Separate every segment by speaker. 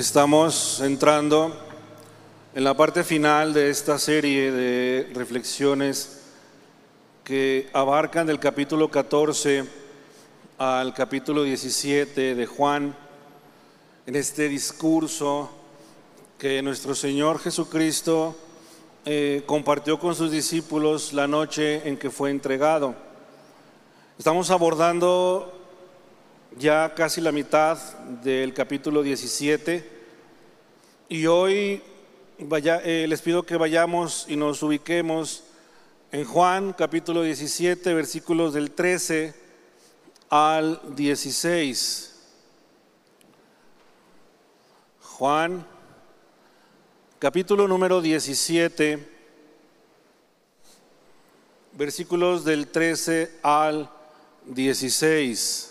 Speaker 1: Estamos entrando en la parte final de esta serie de reflexiones que abarcan del capítulo 14 al capítulo 17 de Juan, en este discurso que nuestro Señor Jesucristo eh, compartió con sus discípulos la noche en que fue entregado. Estamos abordando ya casi la mitad del capítulo 17 y hoy vaya, eh, les pido que vayamos y nos ubiquemos en Juan capítulo 17 versículos del 13 al 16. Juan capítulo número 17 versículos del 13 al 16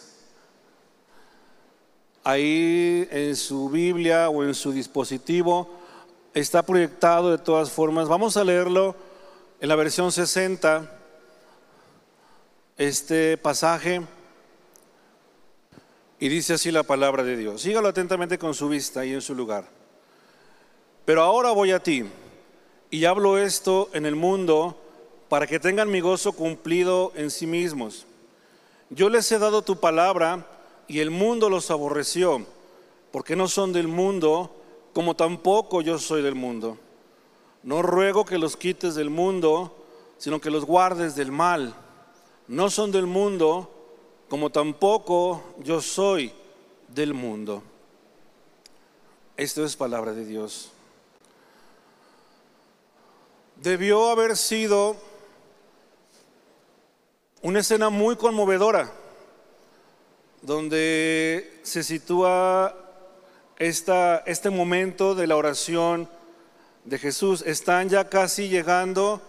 Speaker 1: ahí en su Biblia o en su dispositivo está proyectado de todas formas. Vamos a leerlo en la versión 60, este pasaje, y dice así la palabra de Dios. Sígalo atentamente con su vista y en su lugar. Pero ahora voy a ti y hablo esto en el mundo para que tengan mi gozo cumplido en sí mismos. Yo les he dado tu palabra y el mundo los aborreció, porque no son del mundo, como tampoco yo soy del mundo. No ruego que los quites del mundo, sino que los guardes del mal. No son del mundo, como tampoco yo soy del mundo. Esto es palabra de Dios. Debió haber sido una escena muy conmovedora donde se sitúa este momento de la oración de Jesús. Están ya casi llegando.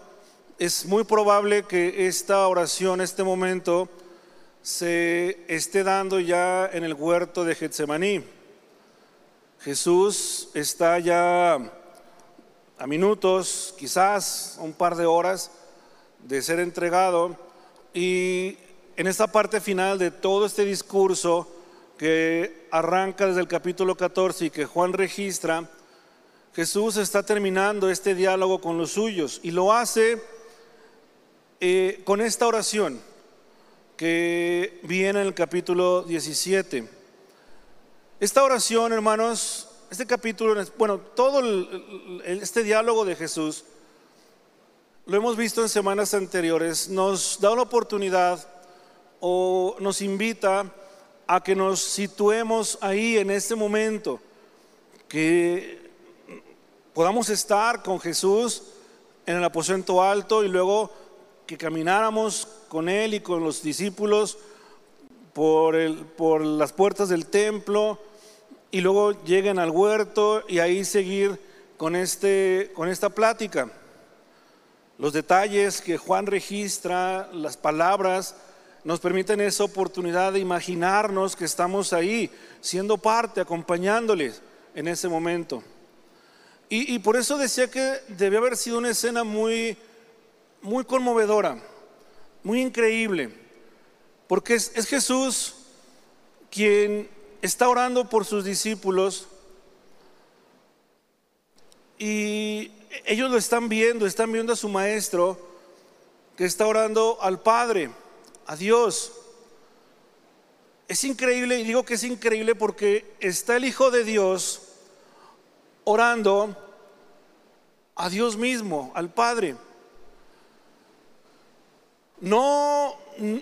Speaker 1: Es muy probable que esta oración, este momento, se esté dando ya en el huerto de Getsemaní. Jesús está ya a minutos, quizás un par de horas de ser entregado y en esta parte final de todo este discurso que arranca desde el capítulo 14 y que Juan registra, Jesús está terminando este diálogo con los suyos y lo hace eh, con esta oración que viene en el capítulo 17. Esta oración, hermanos, este capítulo, bueno, todo este diálogo de Jesús, lo hemos visto en semanas anteriores, nos da una oportunidad o nos invita a que nos situemos ahí en este momento, que podamos estar con Jesús en el aposento alto y luego que camináramos con Él y con los discípulos por, el, por las puertas del templo y luego lleguen al huerto y ahí seguir con, este, con esta plática. Los detalles que Juan registra, las palabras, nos permiten esa oportunidad de imaginarnos que estamos ahí, siendo parte, acompañándoles en ese momento. Y, por eso decía que debió haber sido una escena muy, muy conmovedora, muy increíble, porque es, es Jesús quien está orando por sus discípulos y ellos lo están viendo, están viendo a su maestro que está orando al Padre a Dios. Es increíble, y digo que es increíble porque está el Hijo de Dios orando a Dios mismo, al Padre. No,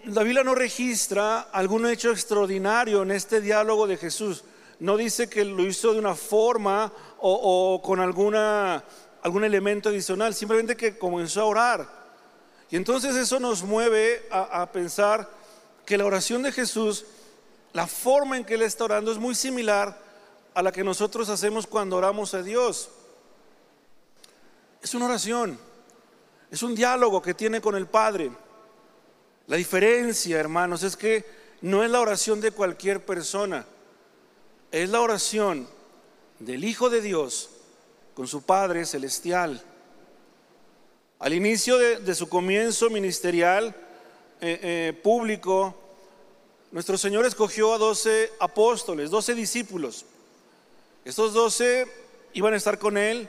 Speaker 1: la Biblia no registra algún hecho extraordinario en este diálogo de Jesús. No dice que lo hizo de una forma o, con alguna, algún elemento adicional, simplemente que comenzó a orar. Y entonces eso nos mueve a, pensar que la oración de Jesús, la forma en que Él está orando es muy similar a la que nosotros hacemos cuando oramos a Dios. Es una oración, es un diálogo que tiene con el Padre. La diferencia, hermanos, es que no es la oración de cualquier persona, es la oración del Hijo de Dios con su Padre celestial. Al inicio de, su comienzo ministerial eh, eh, público, nuestro Señor escogió a doce apóstoles, doce discípulos. Estos doce iban a estar con él.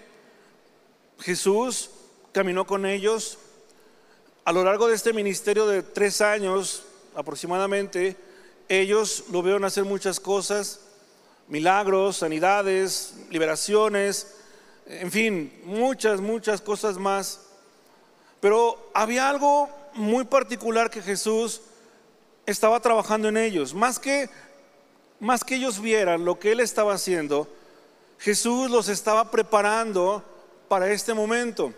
Speaker 1: Jesús caminó con ellos. A lo largo de este ministerio de tres años aproximadamente, ellos lo vieron hacer muchas cosas, milagros, sanidades, liberaciones, en fin, muchas, muchas cosas más. Pero había algo muy particular que Jesús estaba trabajando en ellos. Más que, más que ellos vieran lo que Él estaba haciendo, Jesús los estaba preparando para este momento,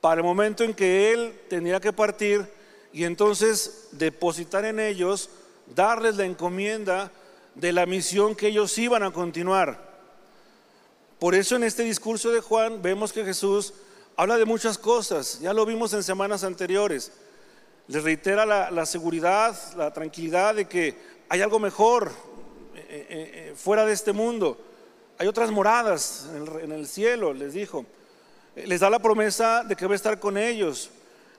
Speaker 1: para el momento en que Él tenía que partir y entonces depositar en ellos, darles la encomienda de la misión que ellos iban a continuar. Por eso en este discurso de Juan vemos que Jesús habla de muchas cosas, ya lo vimos en semanas anteriores. Les reitera la, seguridad, la tranquilidad de que hay algo mejor eh, eh, eh, fuera de este mundo. Hay otras moradas en el, cielo, les dijo. Les da la promesa de que va a estar con ellos.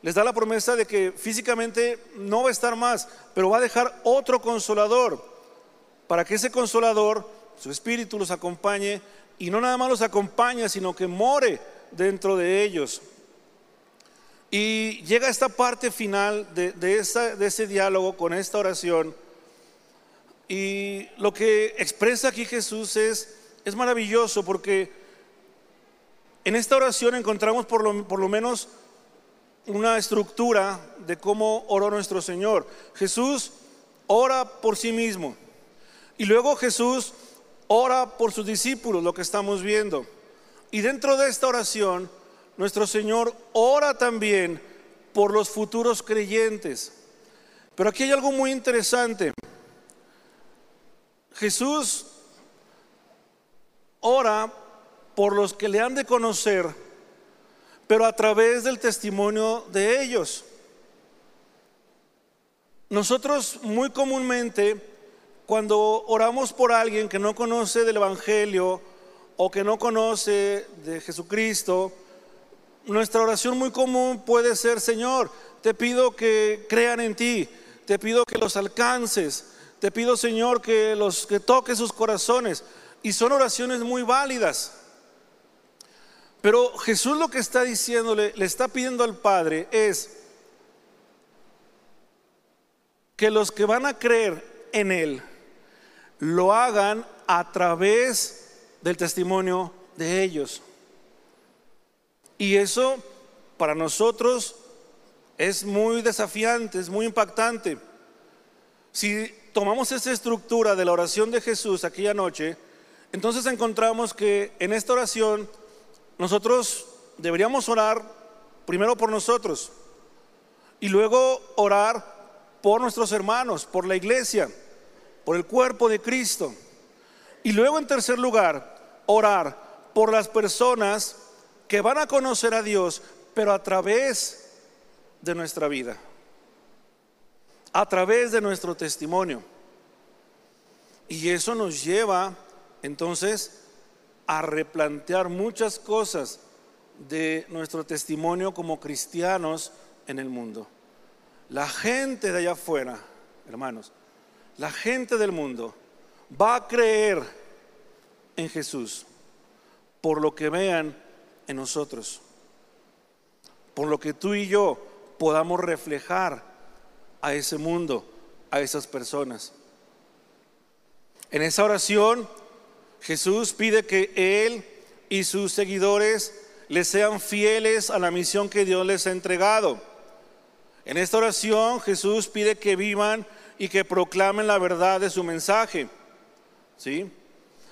Speaker 1: Les da la promesa de que físicamente no va a estar más, pero va a dejar otro consolador para que ese consolador, su espíritu, los acompañe y no nada más los acompaña, sino que more dentro de ellos. Y llega esta parte final de, de ese diálogo con esta oración. Y lo que expresa aquí Jesús es, es maravilloso porque en esta oración encontramos por lo, por lo menos una estructura de cómo oró nuestro Señor. Jesús ora por sí mismo. Y luego Jesús ora por sus discípulos, lo que estamos viendo. Y dentro de esta oración, nuestro Señor ora también por los futuros creyentes. Pero aquí hay algo muy interesante. Jesús ora por los que le han de conocer, pero a través del testimonio de ellos. Nosotros muy comúnmente cuando oramos por alguien que no conoce del Evangelio o que no conoce de Jesucristo, nuestra oración muy común puede ser, Señor, te pido que crean en ti, te pido que los alcances, te pido, Señor, que los que toques sus corazones. Y son oraciones muy válidas. Pero Jesús lo que está diciéndole, le está pidiendo al Padre es que los que van a creer en Él, lo hagan a través del testimonio de ellos. Y eso para nosotros es muy desafiante, es muy impactante. Si tomamos esa estructura de la oración de Jesús aquella noche, entonces encontramos que en esta oración nosotros deberíamos orar primero por nosotros y luego orar por nuestros hermanos, por la iglesia por el cuerpo de Cristo. Y luego en tercer lugar, orar por las personas que van a conocer a Dios, pero a través de nuestra vida, a través de nuestro testimonio. Y eso nos lleva entonces a replantear muchas cosas de nuestro testimonio como cristianos en el mundo. La gente de allá afuera, hermanos, la gente del mundo va a creer en Jesús por lo que vean en nosotros, por lo que tú y yo podamos reflejar a ese mundo, a esas personas. En esa oración, Jesús pide que Él y sus seguidores le sean fieles a la misión que Dios les ha entregado. En esta oración, Jesús pide que vivan y que proclamen la verdad de su mensaje. ¿Sí?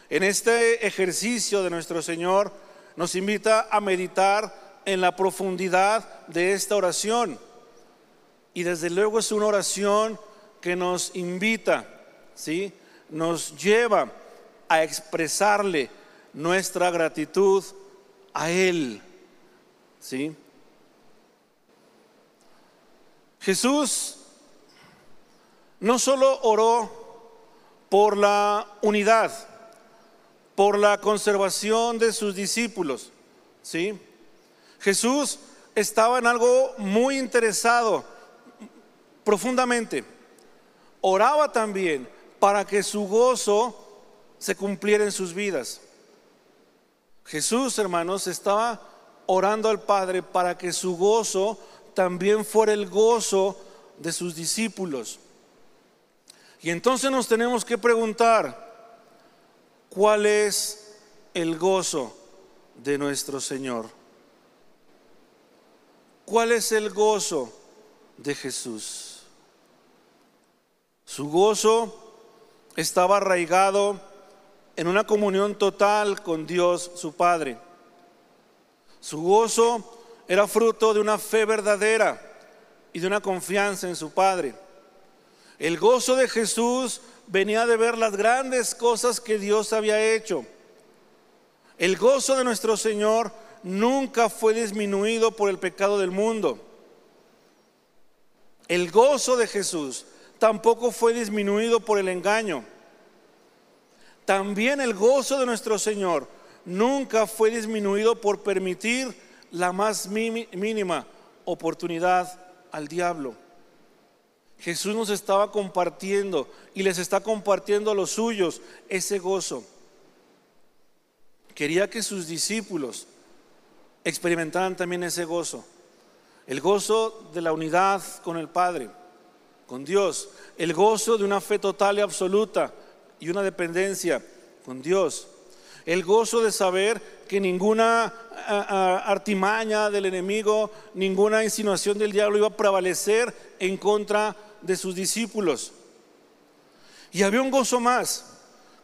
Speaker 1: En este ejercicio de nuestro Señor nos invita a meditar en la profundidad de esta oración. Y desde luego es una oración que nos invita, ¿sí? Nos lleva a expresarle nuestra gratitud a Él. ¿Sí? Jesús no solo oró por la unidad, por la conservación de sus discípulos, ¿sí? Jesús estaba en algo muy interesado profundamente. Oraba también para que su gozo se cumpliera en sus vidas. Jesús, hermanos, estaba orando al Padre para que su gozo también fuera el gozo de sus discípulos. Y entonces nos tenemos que preguntar, ¿cuál es el gozo de nuestro Señor? ¿Cuál es el gozo de Jesús? Su gozo estaba arraigado en una comunión total con Dios su Padre. Su gozo era fruto de una fe verdadera y de una confianza en su Padre. El gozo de Jesús venía de ver las grandes cosas que Dios había hecho. El gozo de nuestro Señor nunca fue disminuido por el pecado del mundo. El gozo de Jesús tampoco fue disminuido por el engaño. También el gozo de nuestro Señor nunca fue disminuido por permitir la más mínima oportunidad al diablo. Jesús nos estaba compartiendo y les está compartiendo a los suyos ese gozo. Quería que sus discípulos experimentaran también ese gozo. El gozo de la unidad con el Padre, con Dios. El gozo de una fe total y absoluta y una dependencia con Dios. El gozo de saber que ninguna artimaña del enemigo, ninguna insinuación del diablo iba a prevalecer en contra de de sus discípulos. Y había un gozo más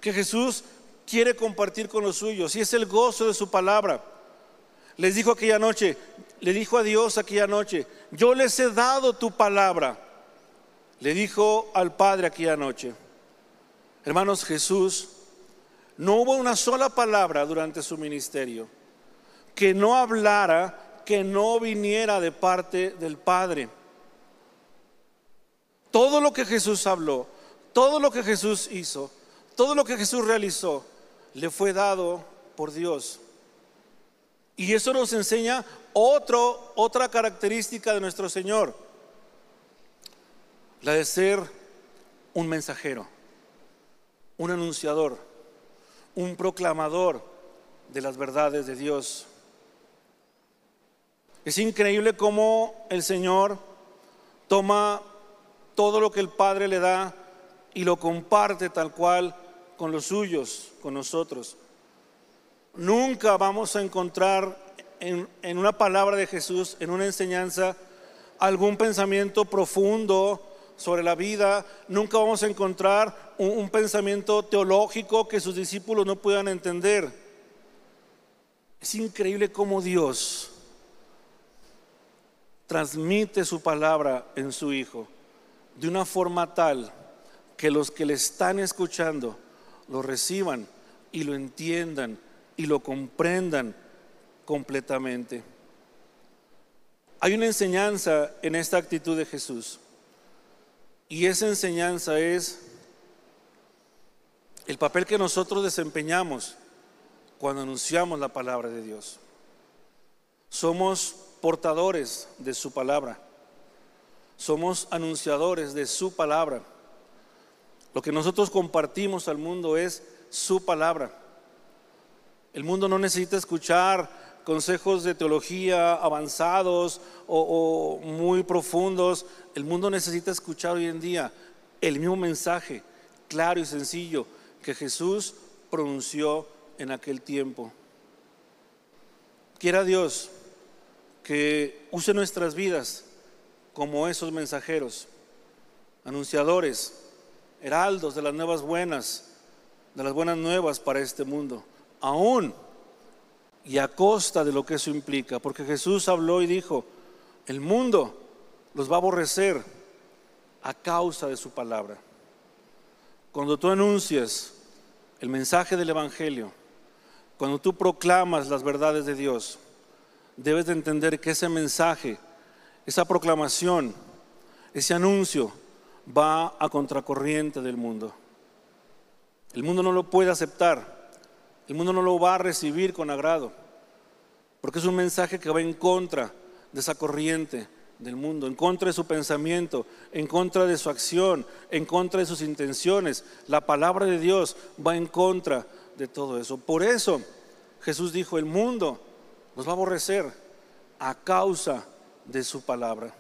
Speaker 1: que Jesús quiere compartir con los suyos y es el gozo de su palabra. Les dijo aquella noche, le dijo a Dios aquella noche, yo les he dado tu palabra. Le dijo al Padre aquella noche. Hermanos, Jesús no hubo una sola palabra durante su ministerio que no hablara, que no viniera de parte del Padre. Todo lo que Jesús habló, todo lo que Jesús hizo, todo lo que Jesús realizó, le fue dado por Dios. Y eso nos enseña otro, otra característica de nuestro Señor, la de ser un mensajero, un anunciador, un proclamador de las verdades de Dios. Es increíble cómo el Señor toma todo lo que el Padre le da y lo comparte tal cual con los suyos, con nosotros. Nunca vamos a encontrar en, una palabra de Jesús, en una enseñanza, algún pensamiento profundo sobre la vida. Nunca vamos a encontrar un, un pensamiento teológico que sus discípulos no puedan entender. Es increíble cómo Dios transmite su palabra en su Hijo de una forma tal que los que le están escuchando lo reciban y lo entiendan y lo comprendan completamente. Hay una enseñanza en esta actitud de Jesús y esa enseñanza es el papel que nosotros desempeñamos cuando anunciamos la palabra de Dios. Somos portadores de su palabra. Somos anunciadores de su palabra. Lo que nosotros compartimos al mundo es su palabra. El mundo no necesita escuchar consejos de teología avanzados o, muy profundos. El mundo necesita escuchar hoy en día el mismo mensaje claro y sencillo que Jesús pronunció en aquel tiempo. Quiera Dios que use nuestras vidas como esos mensajeros, anunciadores, heraldos de las nuevas buenas, de las buenas nuevas para este mundo, aún y a costa de lo que eso implica, porque Jesús habló y dijo, el mundo los va a aborrecer a causa de su palabra. Cuando tú anuncias el mensaje del Evangelio, cuando tú proclamas las verdades de Dios, debes de entender que ese mensaje esa proclamación, ese anuncio va a contracorriente del mundo. El mundo no lo puede aceptar, el mundo no lo va a recibir con agrado, porque es un mensaje que va en contra de esa corriente del mundo, en contra de su pensamiento, en contra de su acción, en contra de sus intenciones. La palabra de Dios va en contra de todo eso. Por eso Jesús dijo, el mundo nos va a aborrecer a causa de su palabra.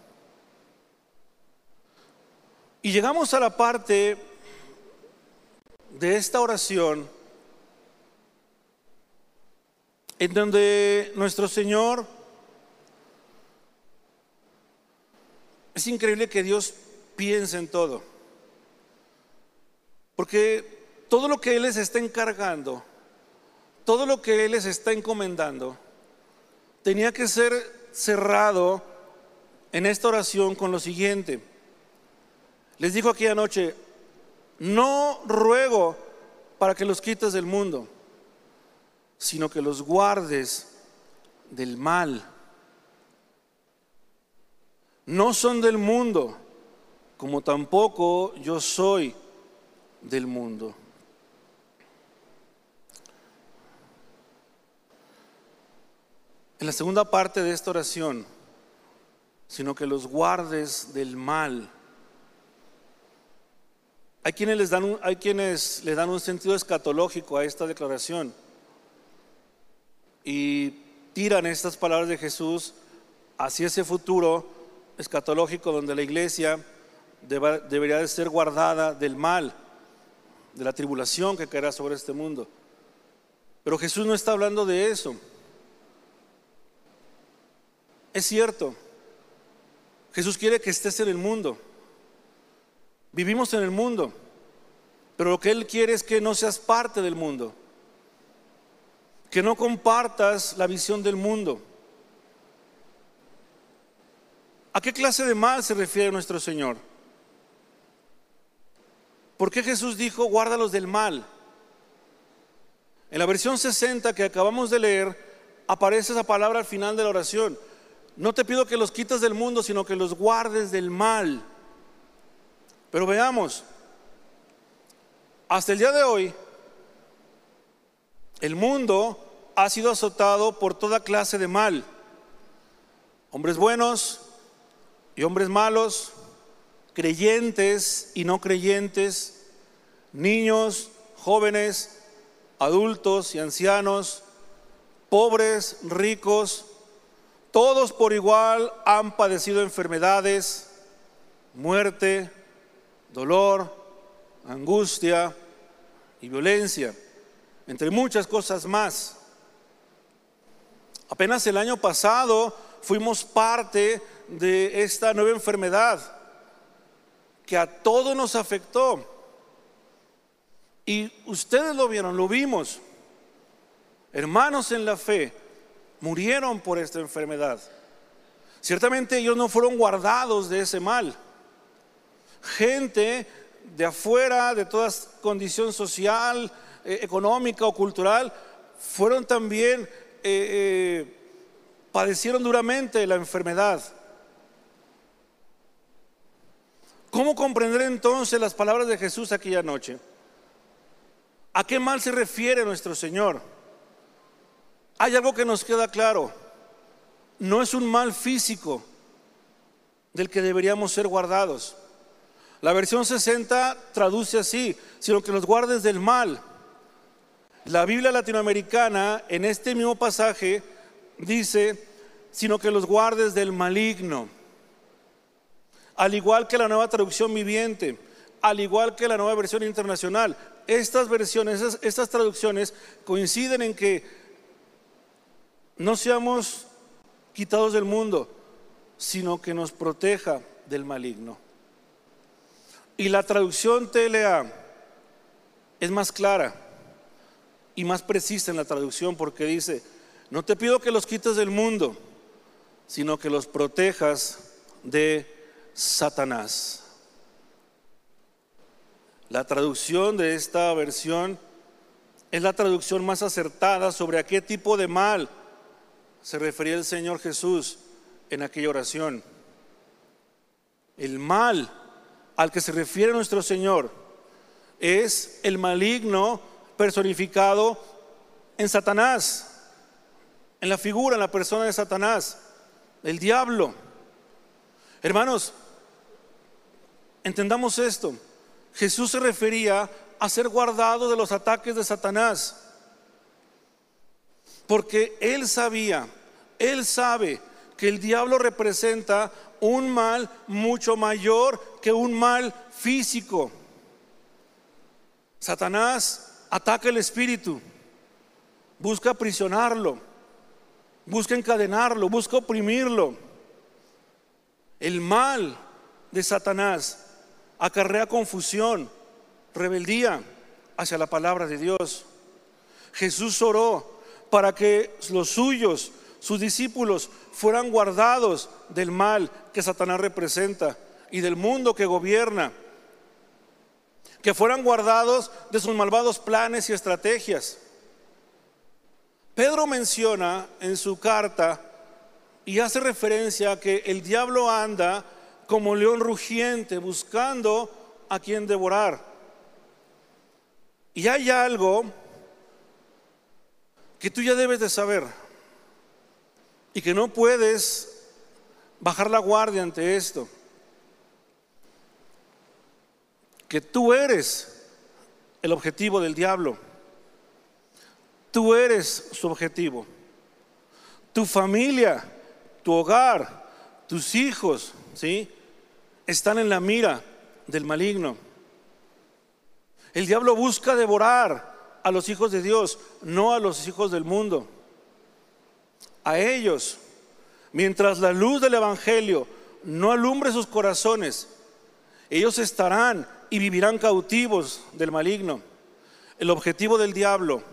Speaker 1: Y llegamos a la parte de esta oración en donde nuestro Señor Es increíble que Dios piense en todo. Porque todo lo que Él les está encargando, todo lo que Él les está encomendando, tenía que ser cerrado en esta oración con lo siguiente. Les dijo aquella noche, no ruego para que los quites del mundo, sino que los guardes del mal no son del mundo, como tampoco yo soy del mundo. En la segunda parte de esta oración, sino que los guardes del mal. Hay quienes, les dan hay quienes le dan un sentido escatológico a esta declaración y tiran estas palabras de Jesús hacia ese futuro escatológico donde la iglesia debería de ser guardada del mal, de la tribulación que caerá sobre este mundo. Pero Jesús no está hablando de eso. Es cierto, Jesús quiere que estés en el mundo. Vivimos en el mundo, pero lo que Él quiere es que no seas parte del mundo, que no compartas la visión del mundo. ¿A qué clase de mal se refiere nuestro Señor? ¿Por qué Jesús dijo, guárdalos del mal? En la versión 60 que acabamos de leer, aparece esa palabra al final de la oración. No te pido que los quites del mundo, sino que los guardes del mal. Pero veamos, hasta el día de hoy, el mundo ha sido azotado por toda clase de mal. Hombres buenos, y hombres malos, creyentes y no creyentes, niños, jóvenes, adultos y ancianos, pobres, ricos, todos por igual han padecido enfermedades, muerte, dolor, angustia y violencia, entre muchas cosas más. Apenas el año pasado fuimos parte de esta nueva enfermedad que a todos nos afectó. Y ustedes lo vieron, lo vimos. Hermanos en la fe murieron por esta enfermedad. Ciertamente ellos no fueron guardados de ese mal. Gente de afuera, de toda condición social, eh, económica o cultural, fueron también, eh, eh, padecieron duramente la enfermedad. ¿Cómo comprender entonces las palabras de Jesús aquella noche? ¿A qué mal se refiere nuestro Señor? Hay algo que nos queda claro. No es un mal físico del que deberíamos ser guardados. La versión 60 traduce así, sino que los guardes del mal. La Biblia latinoamericana en este mismo pasaje dice, sino que los guardes del maligno al igual que la nueva traducción viviente, al igual que la nueva versión internacional. Estas versiones, estas, traducciones coinciden en que no seamos quitados del mundo, sino que nos proteja del maligno. Y la traducción TLA es más clara y más precisa en la traducción porque dice, no te pido que los quites del mundo, sino que los protejas de Satanás. La traducción de esta versión es la traducción más acertada sobre a qué tipo de mal se refería el Señor Jesús en aquella oración. El mal al que se refiere nuestro Señor es el maligno personificado en Satanás, en la figura, en la persona de Satanás, el diablo. Hermanos, entendamos esto. Jesús se refería a ser guardado de los ataques de Satanás. Porque él sabía, él sabe que el diablo representa un mal mucho mayor que un mal físico. Satanás ataca el espíritu, busca aprisionarlo, busca encadenarlo, busca oprimirlo. El mal de Satanás acarrea confusión, rebeldía hacia la palabra de Dios. Jesús oró para que los suyos, sus discípulos, fueran guardados del mal que Satanás representa y del mundo que gobierna. Que fueran guardados de sus malvados planes y estrategias. Pedro menciona en su carta y hace referencia a que el diablo anda como león rugiente buscando a quien devorar. Y hay algo que tú ya debes de saber y que no puedes bajar la guardia ante esto. Que tú eres el objetivo del diablo. Tú eres su objetivo. Tu familia, tu hogar, tus hijos, ¿sí? Están en la mira del maligno. El diablo busca devorar a los hijos de Dios, no a los hijos del mundo. A ellos, mientras la luz del Evangelio no alumbre sus corazones, ellos estarán y vivirán cautivos del maligno. El objetivo del diablo,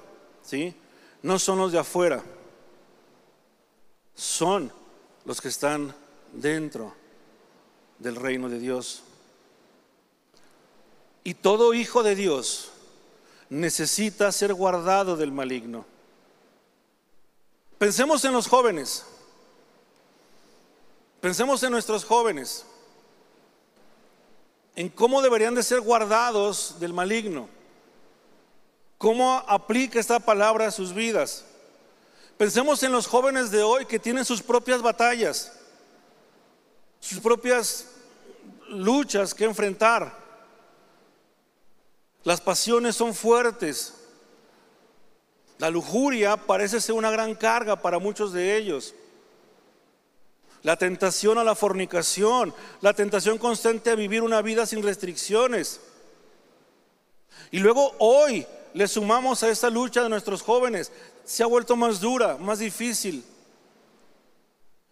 Speaker 1: ¿sí? No son los de afuera, son los que están dentro del reino de Dios. Y todo hijo de Dios necesita ser guardado del maligno. Pensemos en los jóvenes. Pensemos en nuestros jóvenes. En cómo deberían de ser guardados del maligno. ¿Cómo aplica esta palabra a sus vidas? Pensemos en los jóvenes de hoy que tienen sus propias batallas, sus propias luchas que enfrentar. Las pasiones son fuertes. La lujuria parece ser una gran carga para muchos de ellos. La tentación a la fornicación, la tentación constante a vivir una vida sin restricciones. Y luego hoy le sumamos a esta lucha de nuestros jóvenes. Se ha vuelto más dura, más difícil.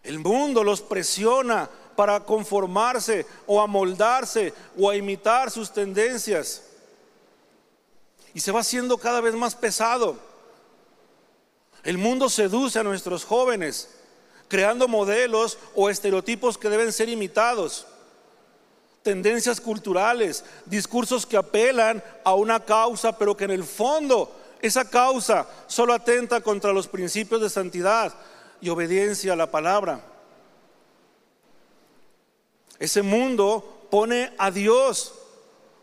Speaker 1: El mundo los presiona para conformarse o amoldarse o a imitar sus tendencias. Y se va haciendo cada vez más pesado. El mundo seduce a nuestros jóvenes, creando modelos o estereotipos que deben ser imitados. Tendencias culturales, discursos que apelan a una causa, pero que en el fondo esa causa solo atenta contra los principios de santidad y obediencia a la palabra. Ese mundo pone a Dios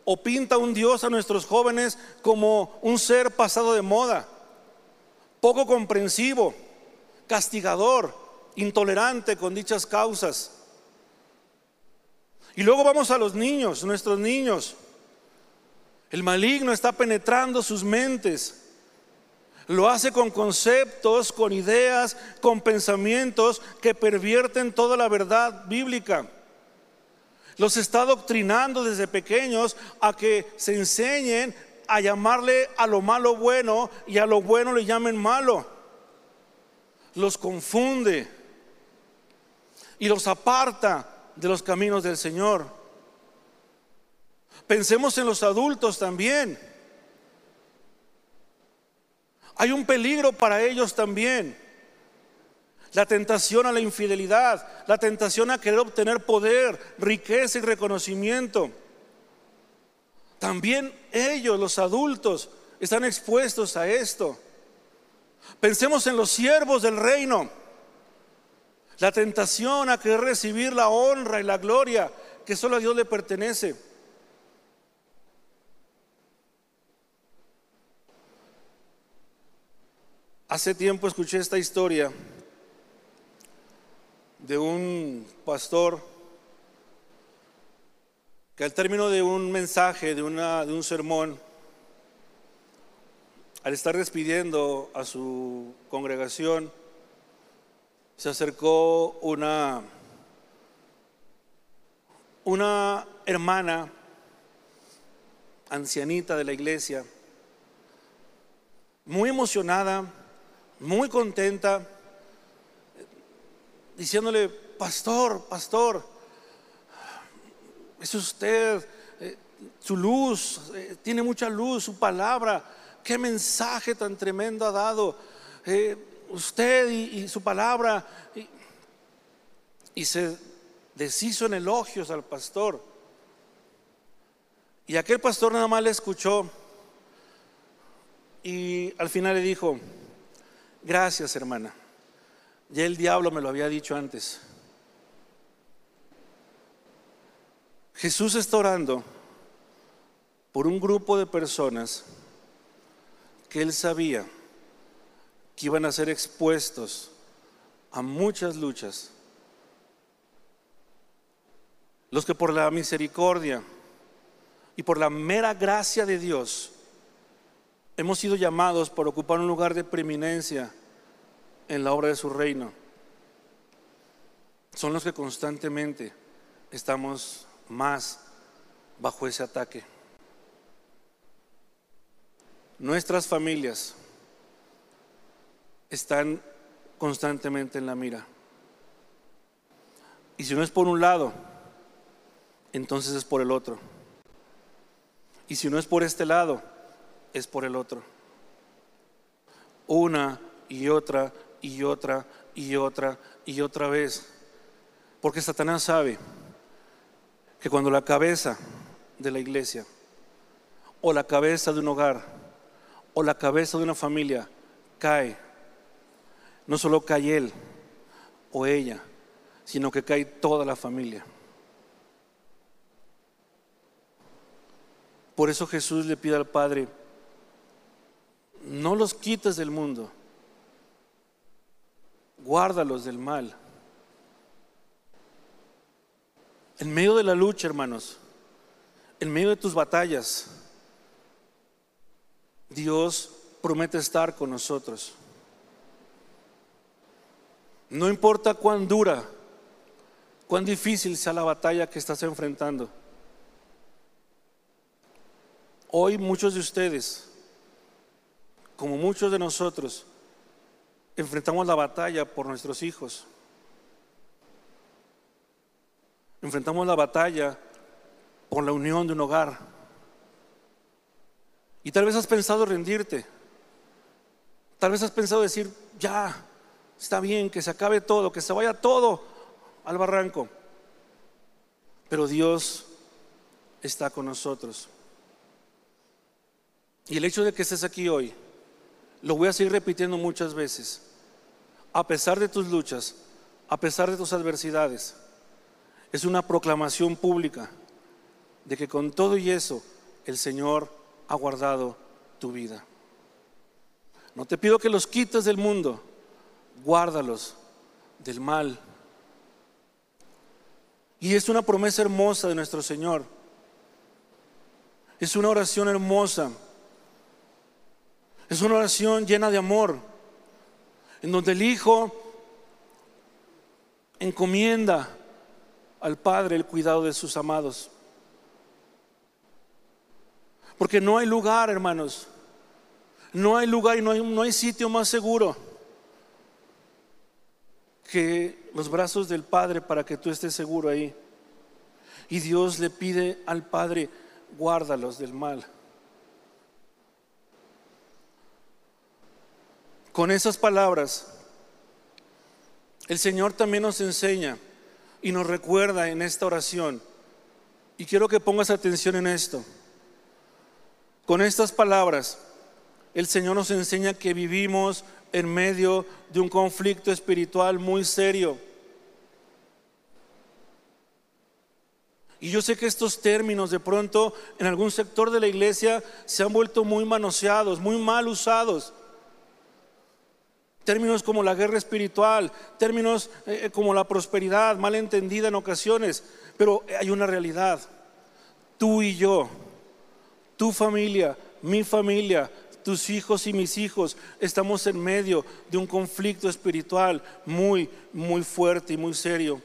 Speaker 1: o pinta un Dios a nuestros jóvenes como un ser pasado de moda, poco comprensivo, castigador, intolerante con dichas causas. Y luego vamos a los niños, nuestros niños. El maligno está penetrando sus mentes. Lo hace con conceptos, con ideas, con pensamientos que pervierten toda la verdad bíblica. Los está doctrinando desde pequeños a que se enseñen a llamarle a lo malo bueno y a lo bueno le llamen malo. Los confunde y los aparta de los caminos del Señor. Pensemos en los adultos también. Hay un peligro para ellos también la tentación a la infidelidad, la tentación a querer obtener poder, riqueza y reconocimiento. También ellos, los adultos, están expuestos a esto. Pensemos en los siervos del reino. La tentación a querer recibir la honra y la gloria que solo a Dios le pertenece. Hace tiempo escuché esta historia de un pastor que al término de un mensaje, de, una, de un sermón, al estar despidiendo a su congregación, se acercó una, una hermana ancianita de la iglesia, muy emocionada, muy contenta, diciéndole, pastor, pastor, es usted, eh, su luz, eh, tiene mucha luz, su palabra, qué mensaje tan tremendo ha dado eh, usted y, su palabra. y se deshizo en elogios al pastor. Y aquel pastor nada más le escuchó y al final le dijo, gracias hermana, ya el diablo me lo había dicho antes. Jesús está orando por un grupo de personas que él sabía que iban a ser expuestos a muchas luchas. Los que por la misericordia y por la mera gracia de Dios hemos sido llamados por ocupar un lugar de preeminencia en la obra de su reino. Son los que constantemente estamos más bajo ese ataque. Nuestras familias están constantemente en la mira. Y si no es por un lado, entonces es por el otro. Y si no es por este lado, es por el otro. Una y otra y otra y otra y otra vez. Porque Satanás sabe que cuando la cabeza de la iglesia o la cabeza de un hogar o la cabeza de una familia cae, no solo cae él o ella, sino que cae toda la familia. Por eso Jesús le pide al Padre, no los quites del mundo, guárdalos del mal. En medio de la lucha, hermanos, en medio de tus batallas, Dios promete estar con nosotros. No importa cuán dura, cuán difícil sea la batalla que estás enfrentando. Hoy muchos de ustedes, como muchos de nosotros, enfrentamos la batalla por nuestros hijos. Enfrentamos la batalla por la unión de un hogar. Y tal vez has pensado rendirte. Tal vez has pensado decir, ya, está bien, que se acabe todo, que se vaya todo al barranco. Pero Dios está con nosotros. Y el hecho de que estés aquí hoy, lo voy a seguir repitiendo muchas veces, a pesar de tus luchas, a pesar de tus adversidades, es una proclamación pública de que con todo y eso el Señor ha guardado tu vida. No te pido que los quites del mundo, guárdalos del mal. Y es una promesa hermosa de nuestro Señor. Es una oración hermosa es una oración llena de amor, en donde el Hijo encomienda al Padre el cuidado de sus amados. Porque no hay lugar, hermanos, no hay lugar y no hay, sitio más seguro que los brazos del Padre para que tú estés seguro ahí. Y Dios le pide al Padre, guárdalos del mal. Con esas palabras, el Señor también nos enseña y nos recuerda en esta oración. Y quiero que pongas atención en esto. Con estas palabras, el Señor nos enseña que vivimos en medio de un conflicto espiritual muy serio. Y yo sé que estos términos de pronto en algún sector de la iglesia se han vuelto muy manoseados, muy mal usados términos como la guerra espiritual, términos eh, eh, como la prosperidad, mal entendida en ocasiones, pero hay una realidad. tú y yo, tu familia, mi familia, tus hijos y mis hijos, estamos en medio de un conflicto espiritual muy, muy fuerte y muy serio.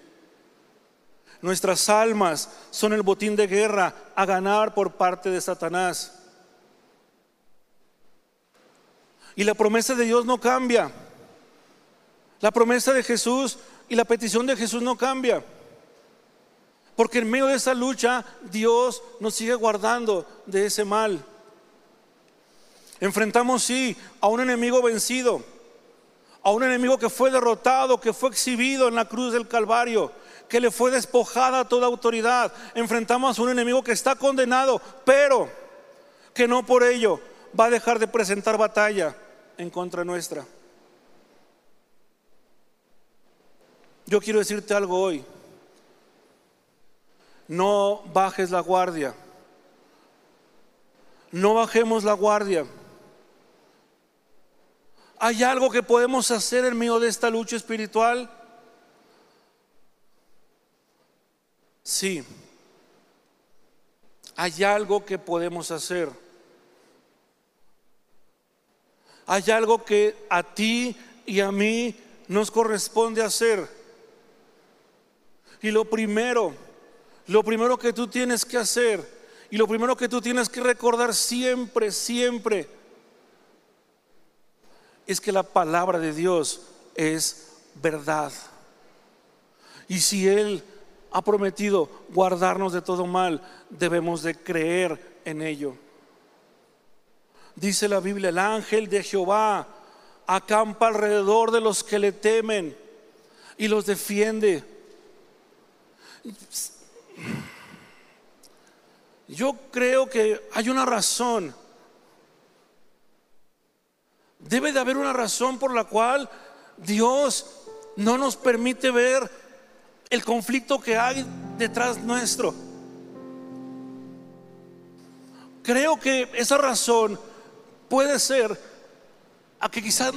Speaker 1: Nuestras almas son el botín de guerra a ganar por parte de Satanás. Y la promesa de Dios no cambia. La promesa de Jesús y la petición de Jesús no cambia. Porque en medio de esa lucha Dios nos sigue guardando de ese mal. Enfrentamos, sí, a un enemigo vencido, a un enemigo que fue derrotado, que fue exhibido en la cruz del Calvario, que le fue despojada toda autoridad. Enfrentamos a un enemigo que está condenado, pero que no por ello va a dejar de presentar batalla en contra nuestra. Yo quiero decirte algo hoy. No bajes la guardia. No bajemos la guardia. ¿Hay algo que podemos hacer en medio de esta lucha espiritual? Sí. Hay algo que podemos hacer. Hay algo que a ti y a mí nos corresponde hacer. Y lo primero, lo primero que tú tienes que hacer y lo primero que tú tienes que recordar siempre, siempre, es que la palabra de Dios es verdad. Y si Él ha prometido guardarnos de todo mal, debemos de creer en ello. Dice la Biblia, el ángel de Jehová acampa alrededor de los que le temen y los defiende. Yo creo que hay una razón Debe de haber una razón por la cual Dios no nos permite ver el conflicto que hay detrás nuestro. Creo que esa razón puede ser a que quizás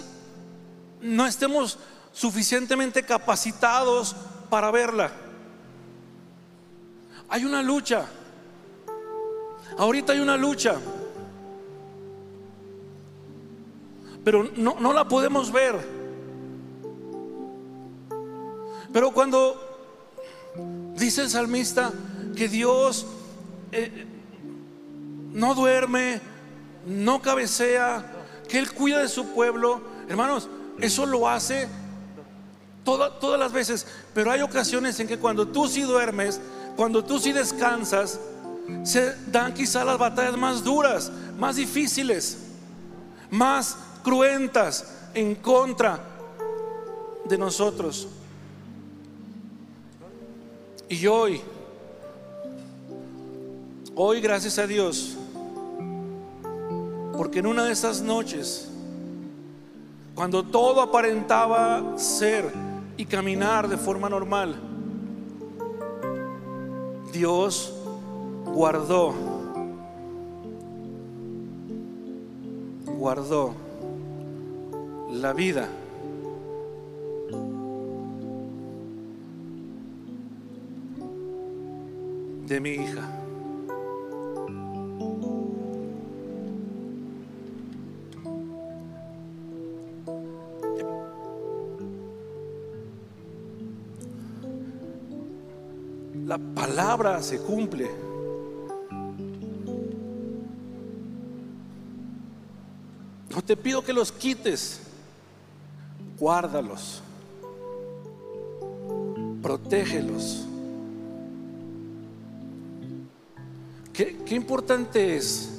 Speaker 1: no estemos suficientemente capacitados para verla. Hay una lucha. Ahorita hay una lucha. pero no, la podemos ver. Pero cuando dice el salmista que Dios eh, no duerme, no cabecea, que Él cuida de su pueblo, hermanos, eso lo hace todas las veces, pero hay ocasiones en que cuando tú sí duermes, cuando tú sí descansas, se dan quizá las batallas más duras, más difíciles, más cruentas en contra de nosotros. Y hoy, hoy gracias a Dios, porque en una de esas noches, cuando todo aparentaba ser y caminar de forma normal, Dios guardó, guardó la vida. de mi hija. La palabra se cumple. No te pido que los quites guárdalos, protégelos. ¿Qué, qué importante es?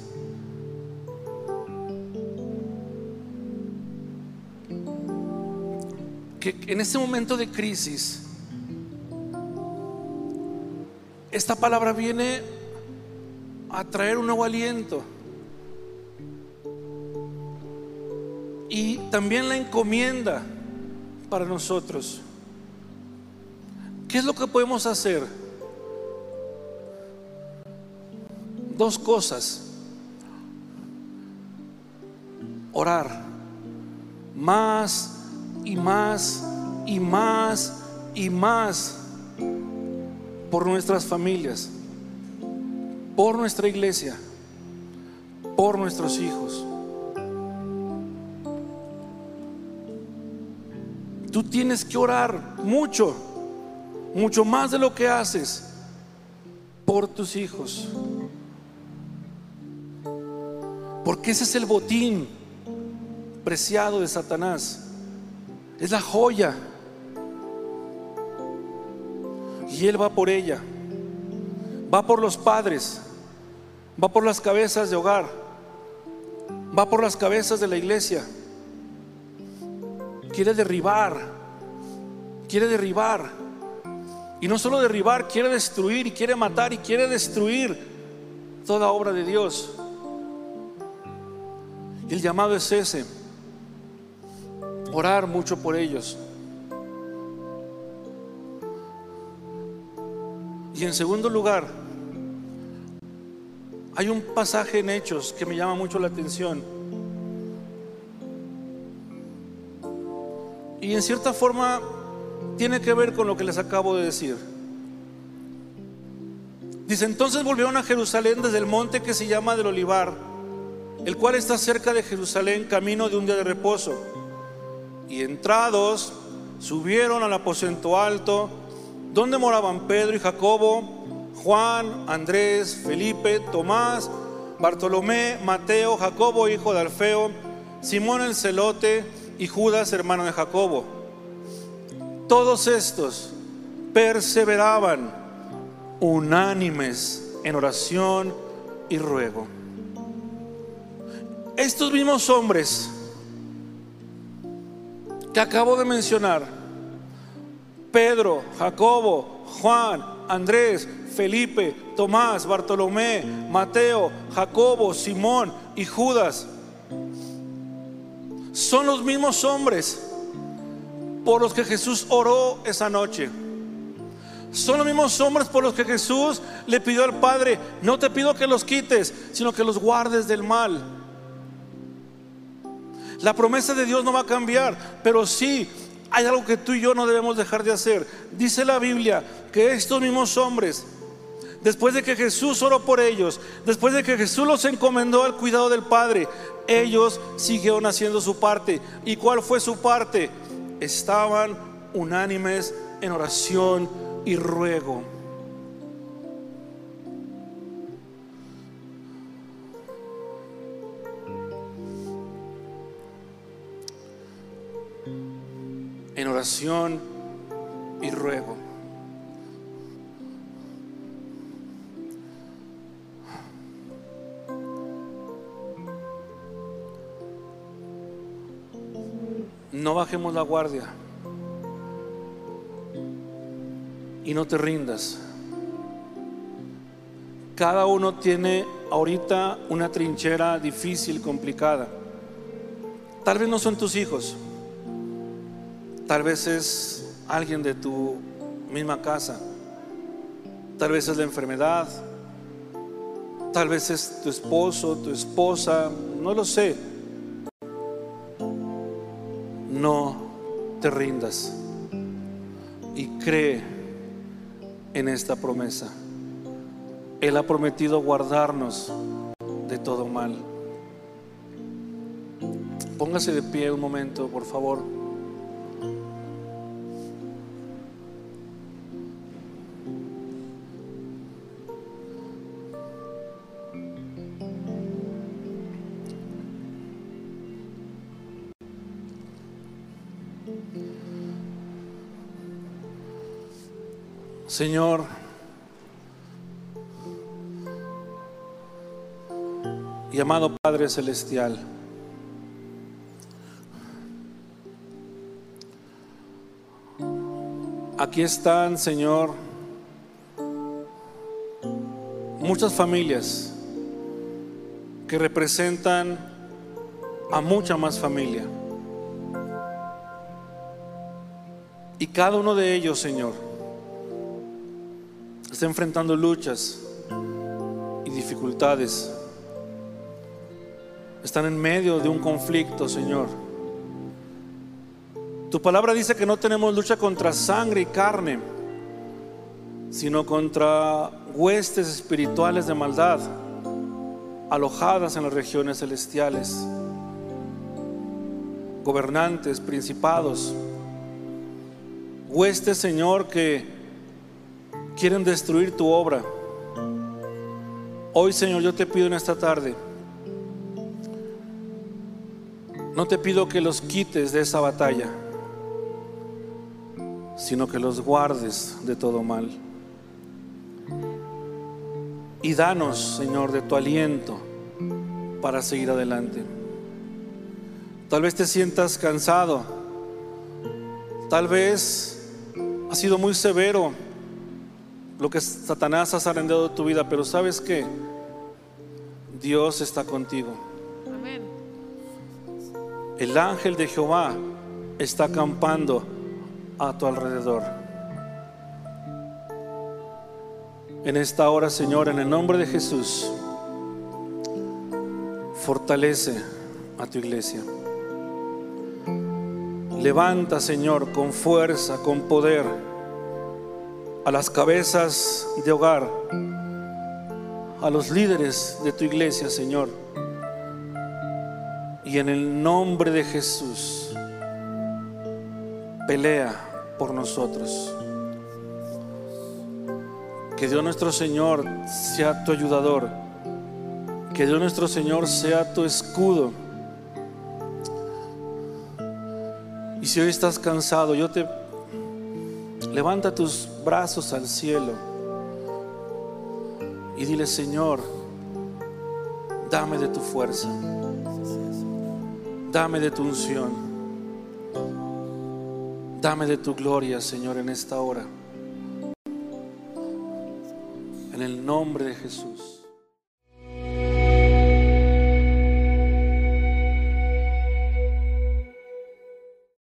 Speaker 1: Que en este momento de crisis, esta palabra viene a traer un nuevo aliento. y también la encomienda para nosotros. ¿Qué es lo que podemos hacer? Dos cosas. Orar más y más y más y más por nuestras familias. por nuestra iglesia, por nuestros hijos. Tú tienes que orar mucho, mucho más de lo que haces por tus hijos. Porque ese es el botín preciado de Satanás. Es la joya. Y él va por ella. Va por los padres. Va por las cabezas de hogar. Va por las cabezas de la iglesia quiere derribar, quiere derribar. Y no solo derribar, quiere destruir y quiere matar y quiere destruir toda obra de Dios. El llamado es ese, orar mucho por ellos. Y en segundo lugar, hay un pasaje en Hechos que me llama mucho la atención. Y en cierta forma tiene que ver con lo que les acabo de decir. Dice, entonces volvieron a Jerusalén desde el monte que se llama del Olivar, el cual está cerca de Jerusalén, camino de un día de reposo. Y entrados, subieron al aposento alto, donde moraban Pedro y Jacobo, Juan, Andrés, Felipe, Tomás, Bartolomé, Mateo, Jacobo, hijo de Alfeo, Simón el celote, y Judas, hermano de Jacobo. Todos estos perseveraban unánimes en oración y ruego. Estos mismos hombres que acabo de mencionar, Pedro, Jacobo, Juan, Andrés, Felipe, Tomás, Bartolomé, Mateo, Jacobo, Simón y Judas, son los mismos hombres por los que Jesús oró esa noche. Son los mismos hombres por los que Jesús le pidió al Padre, no te pido que los quites, sino que los guardes del mal. La promesa de Dios no va a cambiar, pero sí hay algo que tú y yo no debemos dejar de hacer. Dice la Biblia que estos mismos hombres después de que Jesús oró por ellos, después de que Jesús los encomendó al cuidado del Padre, ellos siguieron haciendo su parte. ¿Y cuál fue su parte? Estaban unánimes en oración y ruego. En oración y ruego. no bajemos la guardia y no te rindas. Cada uno tiene ahorita una trinchera difícil, complicada. Tal vez no son tus hijos, tal vez es alguien de tu misma casa, tal vez es la enfermedad, tal vez es tu esposo, tu esposa, no lo sé no te rindas y cree en esta promesa. Él ha prometido guardarnos de todo mal. Póngase de pie un momento, por favor. Señor, y amado Padre Celestial, aquí están, Señor, muchas familias que representan a mucha más familia. Y cada uno de ellos, Señor, está enfrentando luchas y dificultades. Están en medio de un conflicto, Señor. Tu palabra dice que no tenemos lucha contra sangre y carne, sino contra huestes espirituales de maldad alojadas en las regiones celestiales, gobernantes, principados, huestes, Señor, que quieren destruir tu obra. Hoy, Señor, yo te pido en esta tarde, no te pido que los quites de esa batalla, sino que los guardes de todo mal. Y danos, Señor, de tu aliento para seguir adelante. Tal vez te sientas cansado. Tal vez ha sido muy severo lo que Satanás ha arrendado de tu vida, pero sabes que Dios está contigo.
Speaker 2: Amén.
Speaker 1: El ángel de Jehová está acampando a tu alrededor. En esta hora, Señor, en el nombre de Jesús, fortalece a tu iglesia. Levanta, Señor, con fuerza, con poder, a las cabezas de hogar, a los líderes de tu iglesia, Señor. Y en el nombre de Jesús, pelea por nosotros. Que Dios nuestro Señor sea tu ayudador. Que Dios nuestro Señor sea tu escudo. Y si hoy estás cansado, yo te levanta tus brazos al cielo y dile, Señor, dame de tu fuerza. Dame de tu unción. Dame de tu gloria, Señor, en esta hora. En el nombre de Jesús.